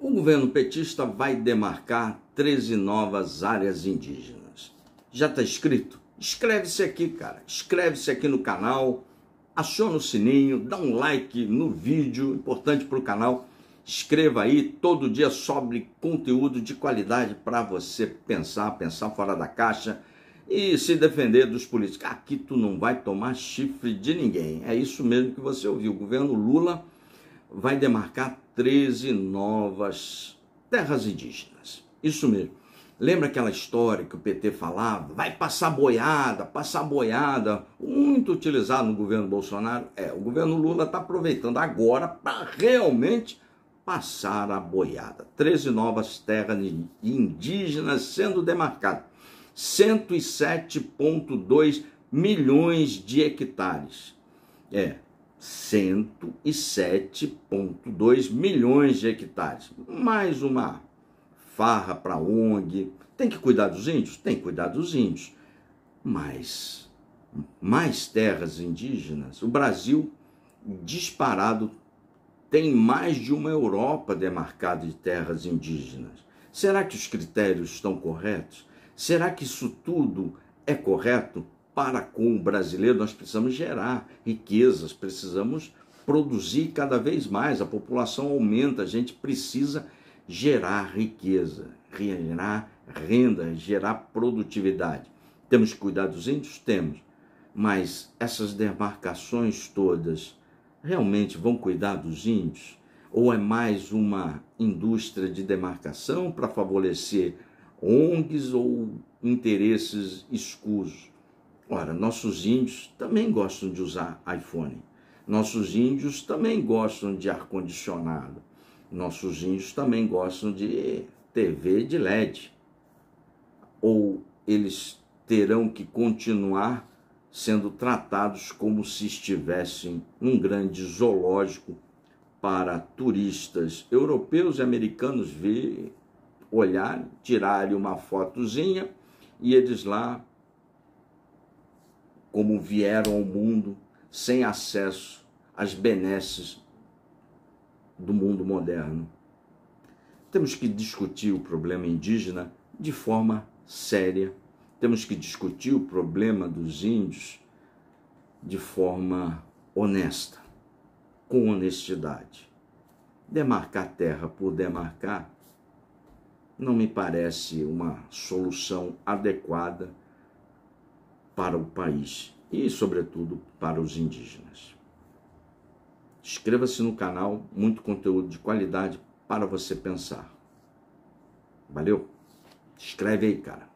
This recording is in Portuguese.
O governo petista vai demarcar 13 novas áreas indígenas. Já está escrito? Inscreve-se aqui, cara. Inscreve-se aqui no canal, aciona o sininho, dá um like no vídeo, importante para o canal. Escreva aí, todo dia sobre conteúdo de qualidade para você pensar, pensar fora da caixa e se defender dos políticos. Aqui tu não vai tomar chifre de ninguém. É isso mesmo que você ouviu. O governo Lula vai demarcar 13 novas terras indígenas. Isso mesmo. Lembra aquela história que o PT falava? Vai passar boiada, passar boiada, muito utilizado no governo Bolsonaro. É, o governo Lula está aproveitando agora para realmente passar a boiada. 13 novas terras indígenas sendo demarcadas. 107,2 milhões de hectares. É, 107,2 milhões de hectares. Mais uma farra para ONG. Tem que cuidar dos índios? Tem que cuidar dos índios. Mas mais terras indígenas. O Brasil, disparado, tem mais de uma Europa demarcada de terras indígenas. Será que os critérios estão corretos? Será que isso tudo é correto? Para com o brasileiro, nós precisamos gerar riquezas, precisamos produzir cada vez mais. A população aumenta, a gente precisa gerar riqueza, gerar renda, gerar produtividade. Temos que cuidar dos índios? Temos. Mas essas demarcações todas realmente vão cuidar dos índios? Ou é mais uma indústria de demarcação para favorecer ONGs ou interesses escusos? Ora, nossos índios também gostam de usar iPhone. Nossos índios também gostam de ar-condicionado. Nossos índios também gostam de TV de LED. Ou eles terão que continuar sendo tratados como se estivessem num grande zoológico para turistas europeus e americanos ver, olhar, tirarem uma fotozinha e eles lá como vieram ao mundo sem acesso às benesses do mundo moderno. Temos que discutir o problema indígena de forma séria. Temos que discutir o problema dos índios de forma honesta, com honestidade. Demarcar terra por demarcar não me parece uma solução adequada para o país e, sobretudo, para os indígenas. Inscreva-se no canal, muito conteúdo de qualidade para você pensar. Valeu? Escreve aí, cara.